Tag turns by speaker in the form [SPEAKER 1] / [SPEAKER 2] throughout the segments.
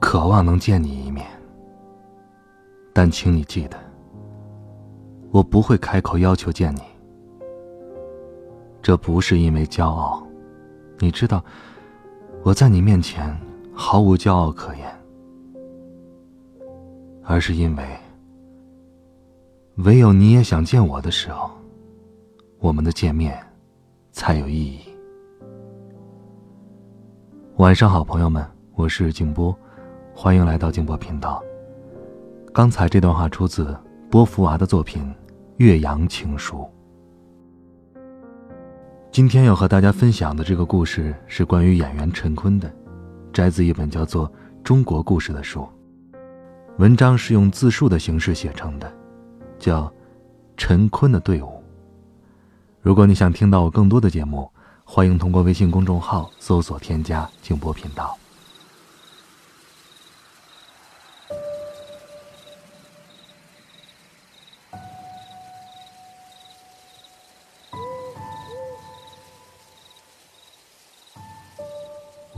[SPEAKER 1] 渴望能见你一面，但请你记得，我不会开口要求见你。这不是因为骄傲，你知道，我在你面前毫无骄傲可言，而是因为，唯有你也想见我的时候，我们的见面才有意义。晚上好，朋友们，我是静波。欢迎来到静波频道。刚才这段话出自波伏娃的作品《岳阳情书》。今天要和大家分享的这个故事是关于演员陈坤的，摘自一本叫做《中国故事》的书。文章是用自述的形式写成的，叫《陈坤的队伍》。如果你想听到我更多的节目，欢迎通过微信公众号搜索添加“静波频道”。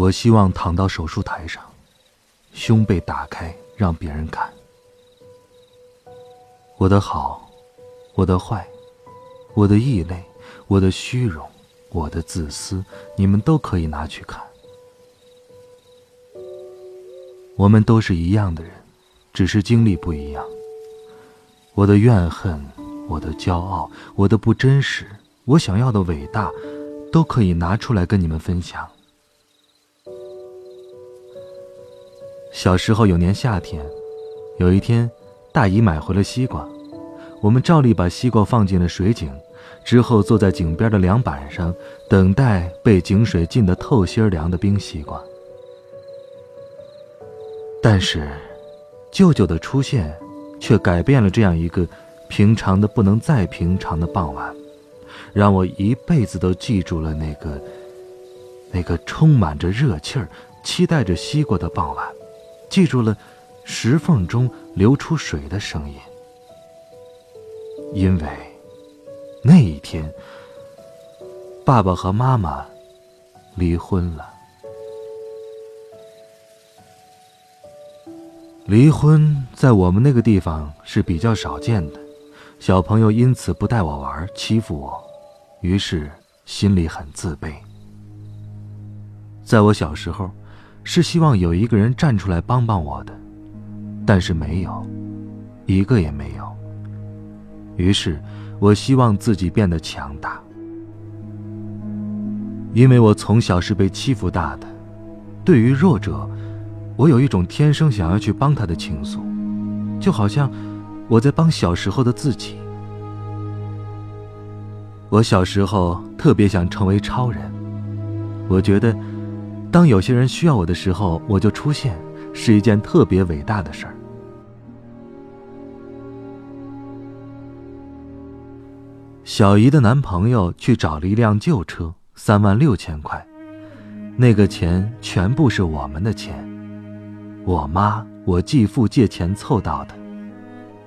[SPEAKER 1] 我希望躺到手术台上，胸被打开，让别人看。我的好，我的坏，我的异类，我的虚荣，我的自私，你们都可以拿去看。我们都是一样的人，只是经历不一样。我的怨恨，我的骄傲，我的不真实，我想要的伟大，都可以拿出来跟你们分享。小时候有年夏天，有一天，大姨买回了西瓜，我们照例把西瓜放进了水井，之后坐在井边的凉板上，等待被井水浸得透心凉的冰西瓜。但是，舅舅的出现，却改变了这样一个平常的不能再平常的傍晚，让我一辈子都记住了那个那个充满着热气儿、期待着西瓜的傍晚。记住了，石缝中流出水的声音。因为那一天，爸爸和妈妈离婚了。离婚在我们那个地方是比较少见的，小朋友因此不带我玩，欺负我，于是心里很自卑。在我小时候。是希望有一个人站出来帮帮我的，但是没有，一个也没有。于是，我希望自己变得强大，因为我从小是被欺负大的。对于弱者，我有一种天生想要去帮他的情愫，就好像我在帮小时候的自己。我小时候特别想成为超人，我觉得。当有些人需要我的时候，我就出现，是一件特别伟大的事儿。小姨的男朋友去找了一辆旧车，三万六千块，那个钱全部是我们的钱，我妈、我继父借钱凑到的。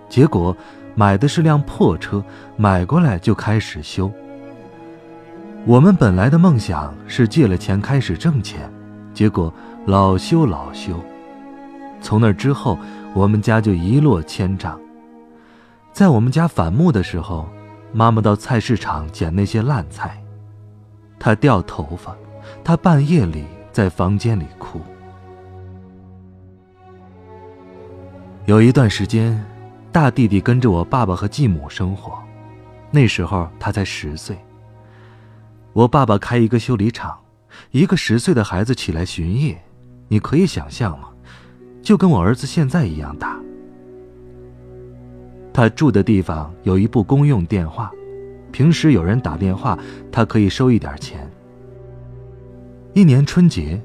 [SPEAKER 1] 结果买的是辆破车，买过来就开始修。我们本来的梦想是借了钱开始挣钱。结果老修老修，从那之后，我们家就一落千丈。在我们家反目的时候，妈妈到菜市场捡那些烂菜，她掉头发，她半夜里在房间里哭。有一段时间，大弟弟跟着我爸爸和继母生活，那时候他才十岁。我爸爸开一个修理厂。一个十岁的孩子起来巡夜，你可以想象吗？就跟我儿子现在一样大。他住的地方有一部公用电话，平时有人打电话，他可以收一点钱。一年春节，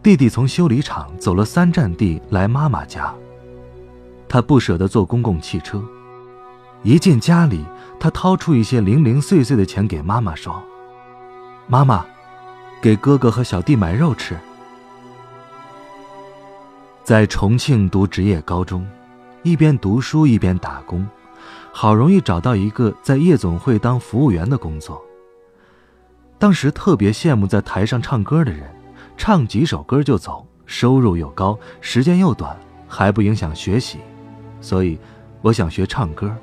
[SPEAKER 1] 弟弟从修理厂走了三站地来妈妈家。他不舍得坐公共汽车，一进家里，他掏出一些零零碎碎的钱给妈妈说：“妈妈，给哥哥和小弟买肉吃。”在重庆读职业高中，一边读书一边打工，好容易找到一个在夜总会当服务员的工作。当时特别羡慕在台上唱歌的人，唱几首歌就走，收入又高，时间又短，还不影响学习，所以我想学唱歌，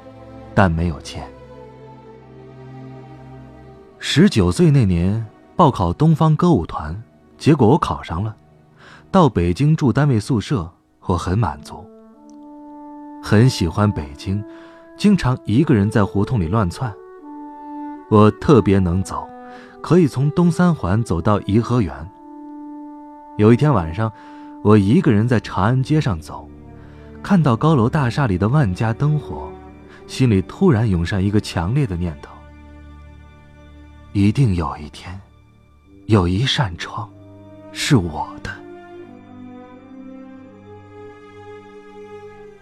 [SPEAKER 1] 但没有钱。十九岁那年报考东方歌舞团，结果我考上了。到北京住单位宿舍，我很满足。很喜欢北京，经常一个人在胡同里乱窜。我特别能走，可以从东三环走到颐和园。有一天晚上，我一个人在长安街上走，看到高楼大厦里的万家灯火，心里突然涌上一个强烈的念头：一定有一天，有一扇窗，是我的。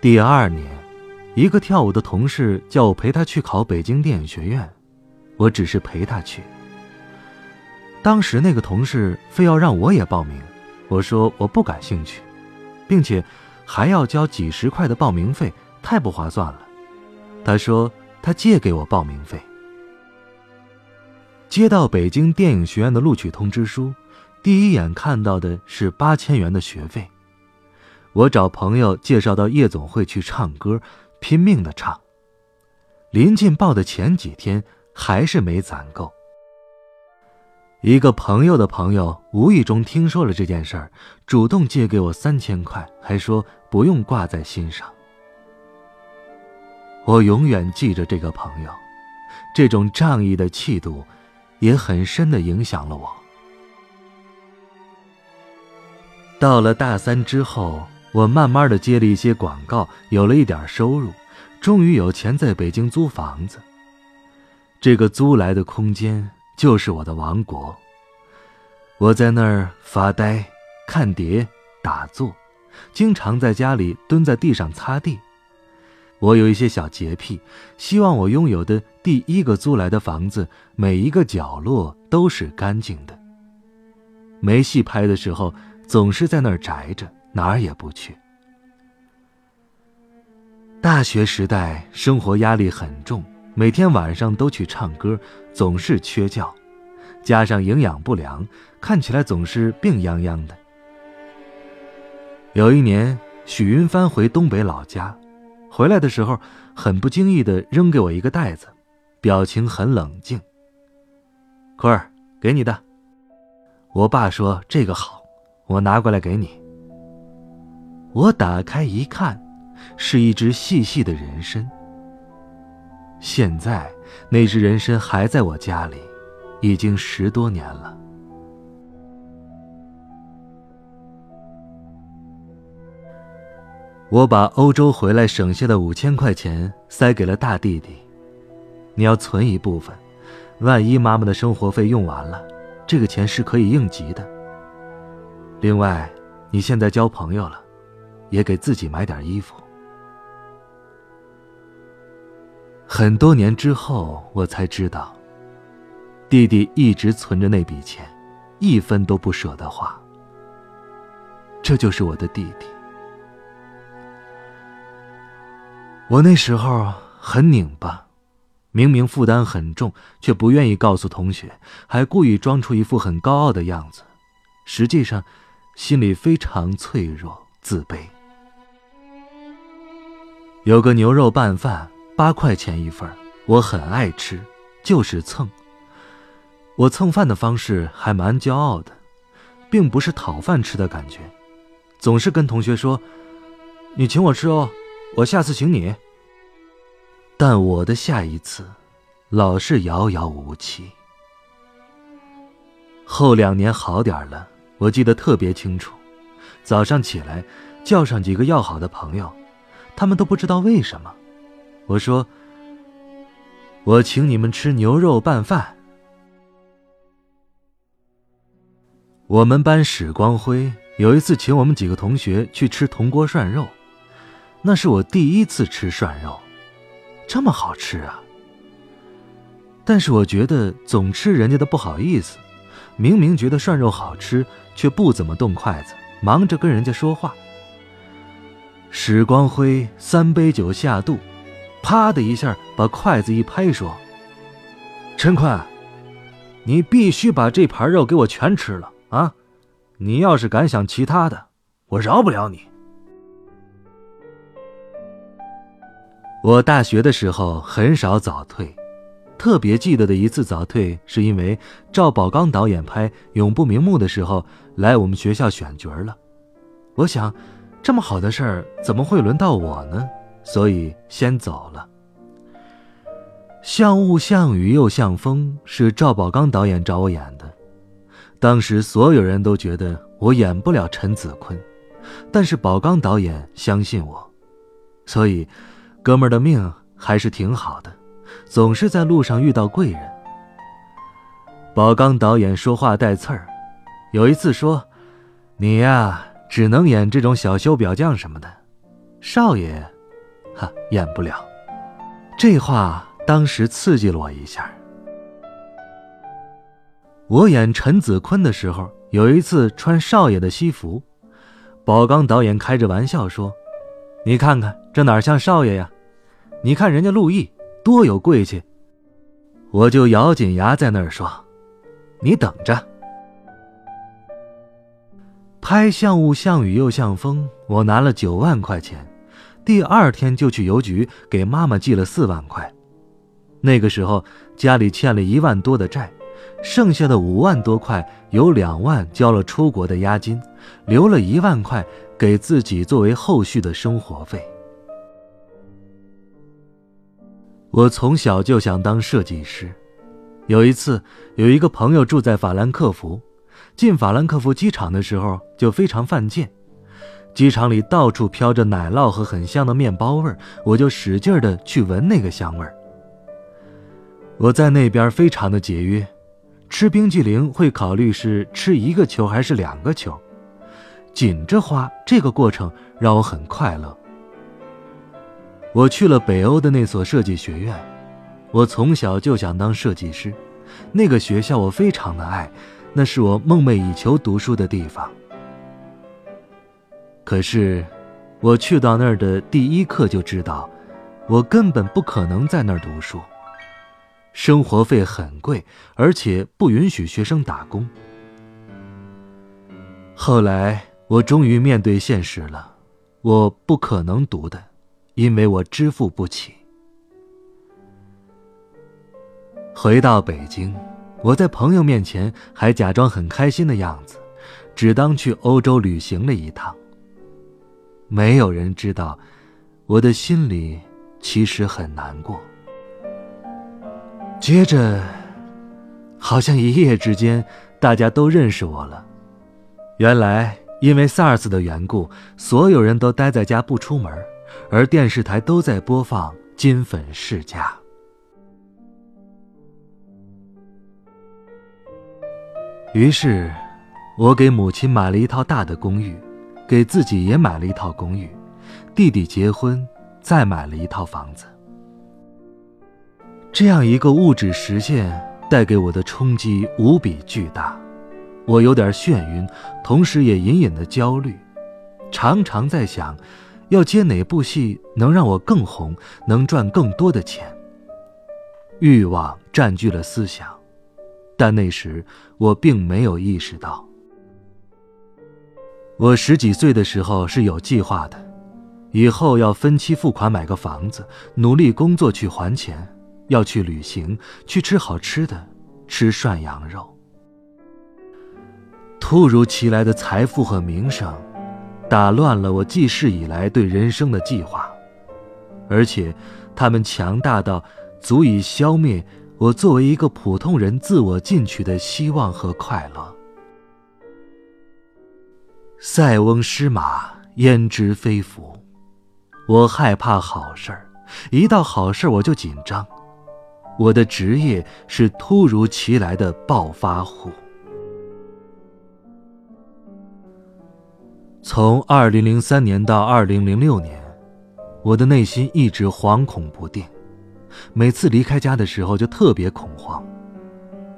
[SPEAKER 1] 第二年，一个跳舞的同事叫我陪他去考北京电影学院，我只是陪他去。当时那个同事非要让我也报名，我说我不感兴趣，并且还要交几十块的报名费，太不划算了。他说他借给我报名费。接到北京电影学院的录取通知书，第一眼看到的是八千元的学费。我找朋友介绍到夜总会去唱歌，拼命的唱。临近报的前几天，还是没攒够。一个朋友的朋友无意中听说了这件事儿，主动借给我三千块，还说不用挂在心上。我永远记着这个朋友，这种仗义的气度，也很深的影响了我。到了大三之后。我慢慢的接了一些广告，有了一点收入，终于有钱在北京租房子。这个租来的空间就是我的王国。我在那儿发呆、看碟、打坐，经常在家里蹲在地上擦地。我有一些小洁癖，希望我拥有的第一个租来的房子，每一个角落都是干净的。没戏拍的时候，总是在那儿宅着。哪儿也不去。大学时代生活压力很重，每天晚上都去唱歌，总是缺觉，加上营养不良，看起来总是病殃殃的。有一年，许云帆回东北老家，回来的时候很不经意的扔给我一个袋子，表情很冷静。坤儿，给你的。我爸说这个好，我拿过来给你。我打开一看，是一只细细的人参。现在那只人参还在我家里，已经十多年了。我把欧洲回来省下的五千块钱塞给了大弟弟，你要存一部分，万一妈妈的生活费用完了，这个钱是可以应急的。另外，你现在交朋友了。也给自己买点衣服。很多年之后，我才知道，弟弟一直存着那笔钱，一分都不舍得花。这就是我的弟弟。我那时候很拧巴，明明负担很重，却不愿意告诉同学，还故意装出一副很高傲的样子，实际上，心里非常脆弱、自卑。有个牛肉拌饭，八块钱一份我很爱吃，就是蹭。我蹭饭的方式还蛮骄傲的，并不是讨饭吃的感觉，总是跟同学说：“你请我吃哦，我下次请你。”但我的下一次，老是遥遥无期。后两年好点了，我记得特别清楚，早上起来，叫上几个要好的朋友。他们都不知道为什么，我说：“我请你们吃牛肉拌饭。”我们班史光辉有一次请我们几个同学去吃铜锅涮肉，那是我第一次吃涮肉，这么好吃啊！但是我觉得总吃人家的不好意思，明明觉得涮肉好吃，却不怎么动筷子，忙着跟人家说话。史光辉三杯酒下肚，啪的一下把筷子一拍，说：“陈坤，你必须把这盘肉给我全吃了啊！”你要是敢想其他的，我饶不了你。我大学的时候很少早退，特别记得的一次早退，是因为赵宝刚导演拍《永不瞑目》的时候来我们学校选角了。我想，这么好的事儿怎么会轮到我呢？所以先走了。像雾像雨又像风，是赵宝刚导演找我演的。当时所有人都觉得我演不了陈子坤，但是宝刚导演相信我，所以，哥们儿的命还是挺好的，总是在路上遇到贵人。宝刚导演说话带刺儿，有一次说：“你呀，只能演这种小修表匠什么的，少爷，哈，演不了。”这话当时刺激了我一下。我演陈子坤的时候，有一次穿少爷的西服，宝刚导演开着玩笑说：“你看看这哪像少爷呀？你看人家陆毅多有贵气。”我就咬紧牙在那儿说：“你等着。”拍像雾像雨又像风，我拿了九万块钱，第二天就去邮局给妈妈寄了四万块。那个时候家里欠了一万多的债。剩下的五万多块，有两万交了出国的押金，留了一万块给自己作为后续的生活费。我从小就想当设计师。有一次，有一个朋友住在法兰克福，进法兰克福机场的时候就非常犯贱，机场里到处飘着奶酪和很香的面包味儿，我就使劲的去闻那个香味儿。我在那边非常的节约。吃冰激凌会考虑是吃一个球还是两个球，紧着花这个过程让我很快乐。我去了北欧的那所设计学院，我从小就想当设计师，那个学校我非常的爱，那是我梦寐以求读书的地方。可是，我去到那儿的第一课就知道，我根本不可能在那儿读书。生活费很贵，而且不允许学生打工。后来我终于面对现实了，我不可能读的，因为我支付不起。回到北京，我在朋友面前还假装很开心的样子，只当去欧洲旅行了一趟。没有人知道，我的心里其实很难过。接着，好像一夜之间，大家都认识我了。原来因为 SARS 的缘故，所有人都待在家不出门，而电视台都在播放《金粉世家》。于是，我给母亲买了一套大的公寓，给自己也买了一套公寓，弟弟结婚，再买了一套房子。这样一个物质实现带给我的冲击无比巨大，我有点眩晕，同时也隐隐的焦虑，常常在想，要接哪部戏能让我更红，能赚更多的钱。欲望占据了思想，但那时我并没有意识到。我十几岁的时候是有计划的，以后要分期付款买个房子，努力工作去还钱。要去旅行，去吃好吃的，吃涮羊肉。突如其来的财富和名声，打乱了我记事以来对人生的计划，而且，他们强大到足以消灭我作为一个普通人自我进取的希望和快乐。塞翁失马，焉知非福？我害怕好事儿，一到好事儿我就紧张。我的职业是突如其来的暴发户。从二零零三年到二零零六年，我的内心一直惶恐不定，每次离开家的时候就特别恐慌。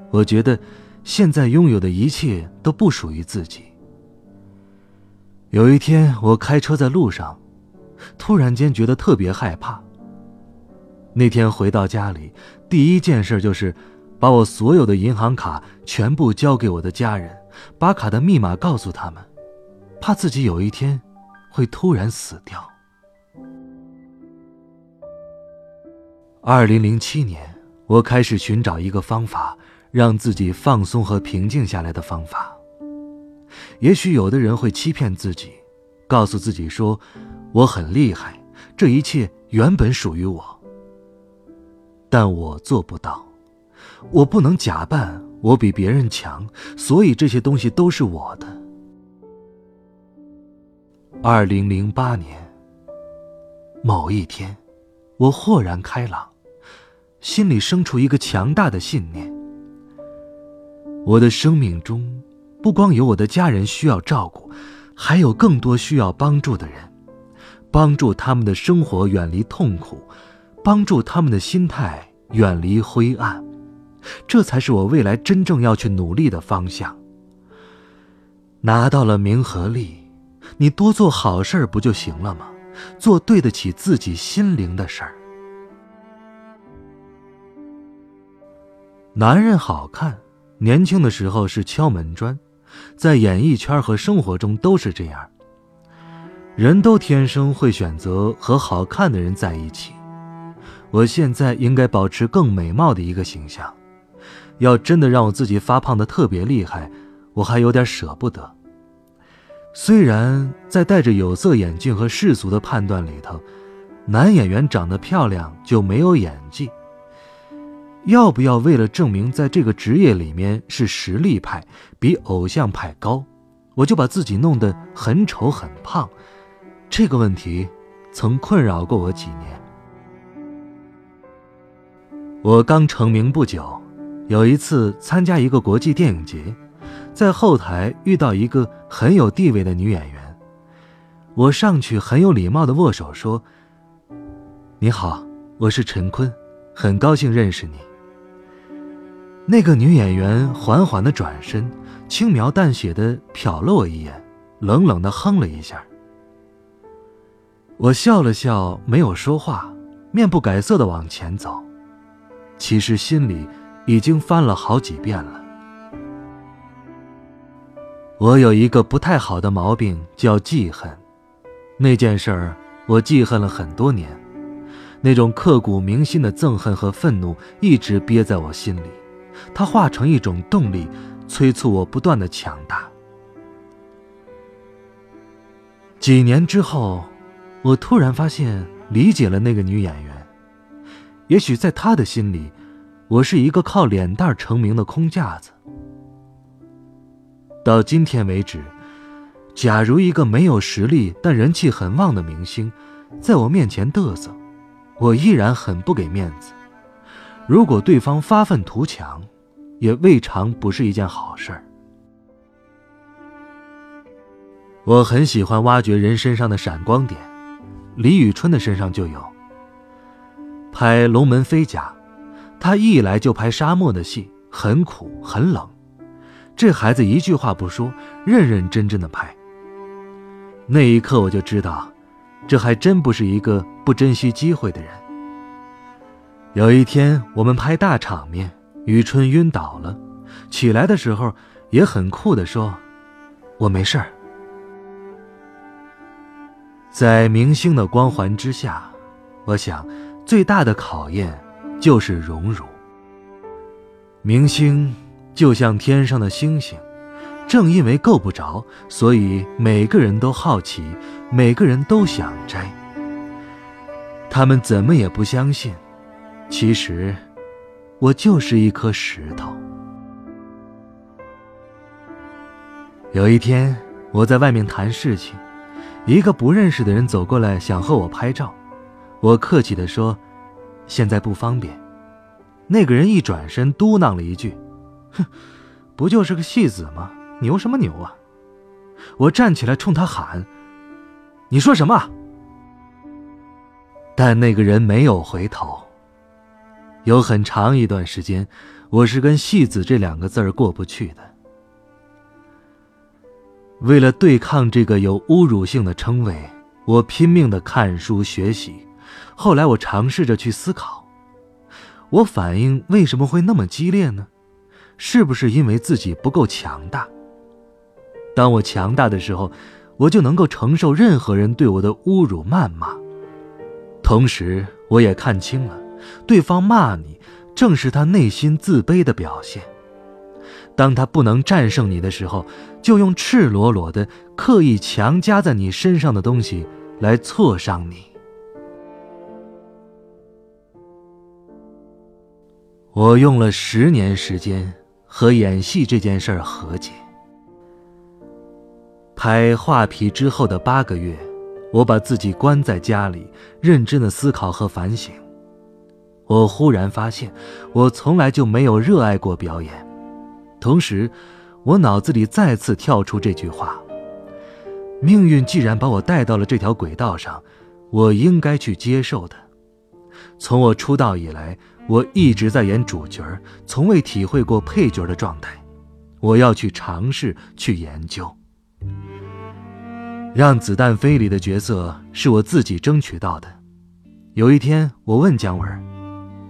[SPEAKER 1] 我觉得现在拥有的一切都不属于自己。有一天，我开车在路上，突然间觉得特别害怕。那天回到家里，第一件事就是把我所有的银行卡全部交给我的家人，把卡的密码告诉他们。怕自己有一天会突然死掉。二零零七年，我开始寻找一个方法，让自己放松和平静下来的方法。也许有的人会欺骗自己，告诉自己说：“我很厉害，这一切原本属于我。”但我做不到，我不能假扮我比别人强，所以这些东西都是我的。二零零八年某一天，我豁然开朗，心里生出一个强大的信念：我的生命中不光有我的家人需要照顾，还有更多需要帮助的人，帮助他们的生活远离痛苦，帮助他们的心态远离灰暗，这才是我未来真正要去努力的方向。拿到了名和利。你多做好事不就行了吗？做对得起自己心灵的事儿。男人好看，年轻的时候是敲门砖，在演艺圈和生活中都是这样。人都天生会选择和好看的人在一起。我现在应该保持更美貌的一个形象。要真的让我自己发胖的特别厉害，我还有点舍不得。虽然在戴着有色眼镜和世俗的判断里头，男演员长得漂亮就没有演技。要不要为了证明在这个职业里面是实力派，比偶像派高，我就把自己弄得很丑很胖？这个问题曾困扰过我几年。我刚成名不久，有一次参加一个国际电影节。在后台遇到一个很有地位的女演员，我上去很有礼貌的握手说：“你好，我是陈坤，很高兴认识你。”那个女演员缓缓的转身，轻描淡写的瞟了我一眼，冷冷的哼了一下。我笑了笑，没有说话，面不改色的往前走，其实心里已经翻了好几遍了。我有一个不太好的毛病，叫记恨。那件事儿，我记恨了很多年，那种刻骨铭心的憎恨和愤怒一直憋在我心里，它化成一种动力，催促我不断的强大。几年之后，我突然发现理解了那个女演员，也许在她的心里，我是一个靠脸蛋成名的空架子。到今天为止，假如一个没有实力但人气很旺的明星，在我面前嘚瑟，我依然很不给面子。如果对方发愤图强，也未尝不是一件好事儿。我很喜欢挖掘人身上的闪光点，李宇春的身上就有。拍《龙门飞甲》，他一来就拍沙漠的戏，很苦很冷。这孩子一句话不说，认认真真的拍。那一刻我就知道，这还真不是一个不珍惜机会的人。有一天我们拍大场面，雨春晕倒了，起来的时候也很酷的说：“我没事儿。”在明星的光环之下，我想最大的考验就是荣辱。明星。就像天上的星星，正因为够不着，所以每个人都好奇，每个人都想摘。他们怎么也不相信，其实我就是一颗石头。有一天，我在外面谈事情，一个不认识的人走过来想和我拍照，我客气的说：“现在不方便。”那个人一转身嘟囔了一句。哼，不就是个戏子吗？牛什么牛啊！我站起来冲他喊：“你说什么？”但那个人没有回头。有很长一段时间，我是跟“戏子”这两个字儿过不去的。为了对抗这个有侮辱性的称谓，我拼命的看书学习。后来，我尝试着去思考，我反应为什么会那么激烈呢？是不是因为自己不够强大？当我强大的时候，我就能够承受任何人对我的侮辱谩骂。同时，我也看清了，对方骂你，正是他内心自卑的表现。当他不能战胜你的时候，就用赤裸裸的、刻意强加在你身上的东西来挫伤你。我用了十年时间和演戏这件事儿和解。拍《画皮》之后的八个月，我把自己关在家里，认真的思考和反省。我忽然发现，我从来就没有热爱过表演。同时，我脑子里再次跳出这句话：命运既然把我带到了这条轨道上，我应该去接受的。从我出道以来，我一直在演主角，从未体会过配角的状态。我要去尝试，去研究。让子弹飞里的角色是我自己争取到的。有一天，我问姜文：“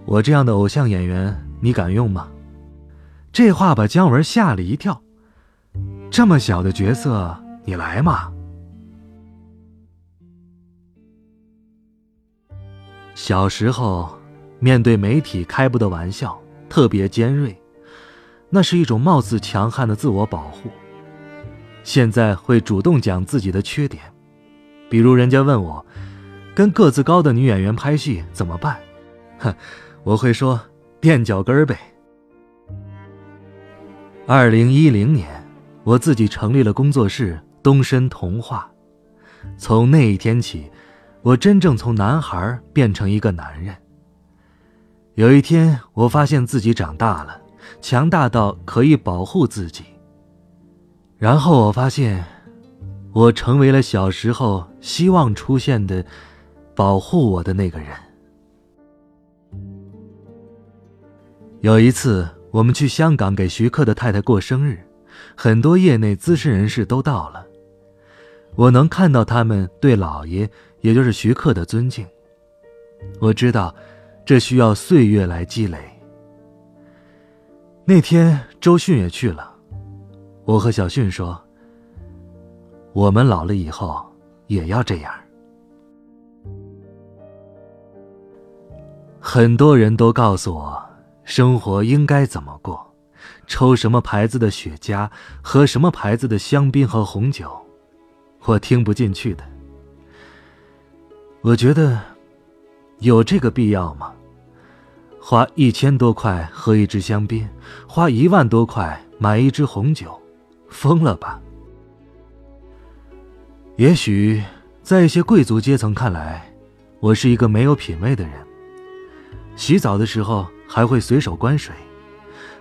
[SPEAKER 1] 我这样的偶像演员，你敢用吗？”这话把姜文吓了一跳，这么小的角色，你来嘛？小时候，面对媒体开不得玩笑，特别尖锐，那是一种貌似强悍的自我保护。现在会主动讲自己的缺点，比如人家问我，跟个子高的女演员拍戏怎么办？哼，我会说垫脚跟呗。二零一零年，我自己成立了工作室东深童话。从那一天起，我真正从男孩变成一个男人。有一天，我发现自己长大了，强大到可以保护自己。然后我发现，我成为了小时候希望出现的、保护我的那个人。有一次。我们去香港给徐克的太太过生日，很多业内资深人士都到了。我能看到他们对老爷，也就是徐克的尊敬。我知道，这需要岁月来积累。那天周迅也去了，我和小迅说：“我们老了以后也要这样。”很多人都告诉我。生活应该怎么过？抽什么牌子的雪茄，喝什么牌子的香槟和红酒？我听不进去的。我觉得，有这个必要吗？花一千多块喝一支香槟，花一万多块买一支红酒，疯了吧？也许，在一些贵族阶层看来，我是一个没有品味的人。洗澡的时候。还会随手关水，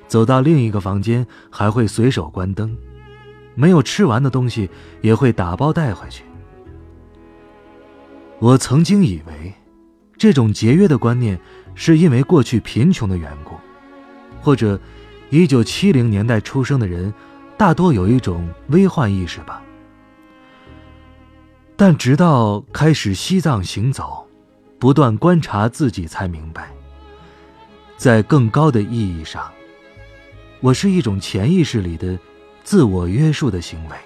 [SPEAKER 1] 走到另一个房间还会随手关灯，没有吃完的东西也会打包带回去。我曾经以为，这种节约的观念是因为过去贫穷的缘故，或者一九七零年代出生的人大多有一种危患意识吧。但直到开始西藏行走，不断观察自己，才明白。在更高的意义上，我是一种潜意识里的自我约束的行为。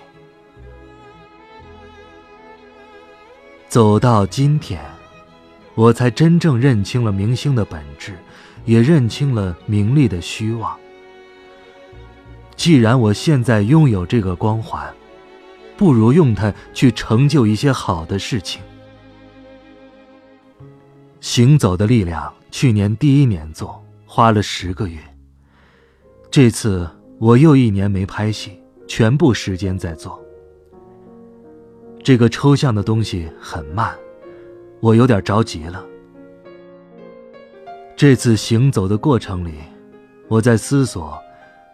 [SPEAKER 1] 走到今天，我才真正认清了明星的本质，也认清了名利的虚妄。既然我现在拥有这个光环，不如用它去成就一些好的事情。行走的力量，去年第一年做。花了十个月。这次我又一年没拍戏，全部时间在做。这个抽象的东西很慢，我有点着急了。这次行走的过程里，我在思索，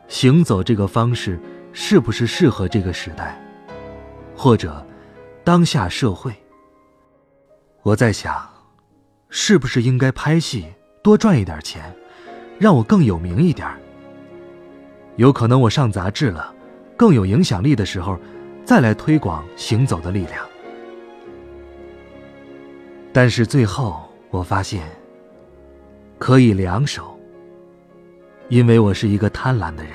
[SPEAKER 1] 行走这个方式是不是适合这个时代？或者当下社会。我在想，是不是应该拍戏多赚一点钱，让我更有名一点？有可能我上杂志了，更有影响力的时候，再来推广行走的力量。但是最后我发现，可以两手，因为我是一个贪婪的人。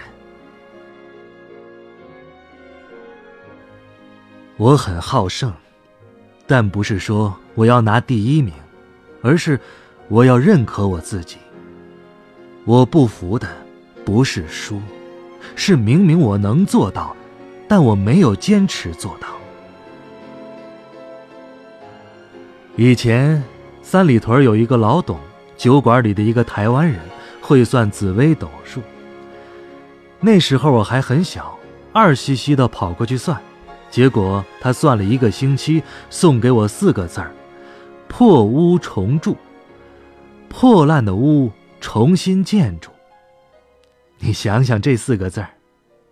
[SPEAKER 1] 我很好胜，但不是说我要拿第一名，而是我要认可我自己。我不服的不是输。是明明我能做到，但我没有坚持做到。以前三里屯有一个老董，酒馆里的一个台湾人，会算紫微斗数。那时候我还很小，二兮兮的跑过去算，结果他算了一个星期，送给我四个字儿：破屋重筑。破烂的屋重新建筑。你想想这四个字儿，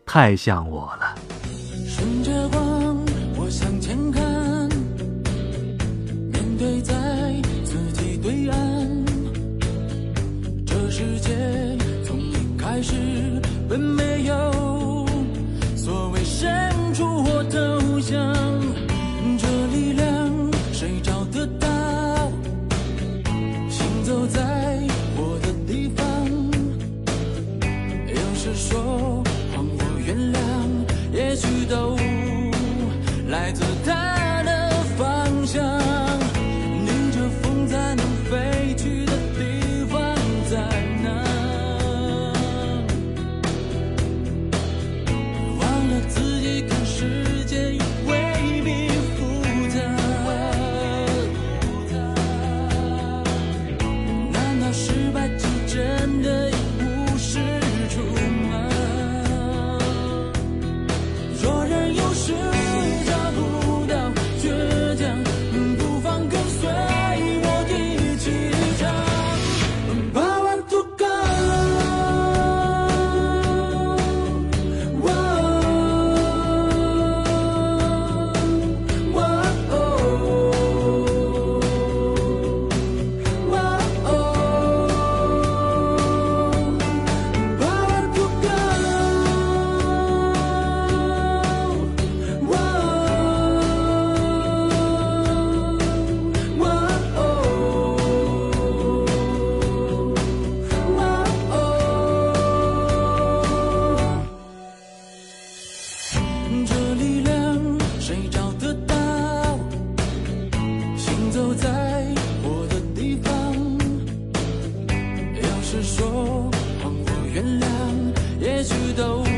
[SPEAKER 1] 太像我了。说谎，我原谅，也许都。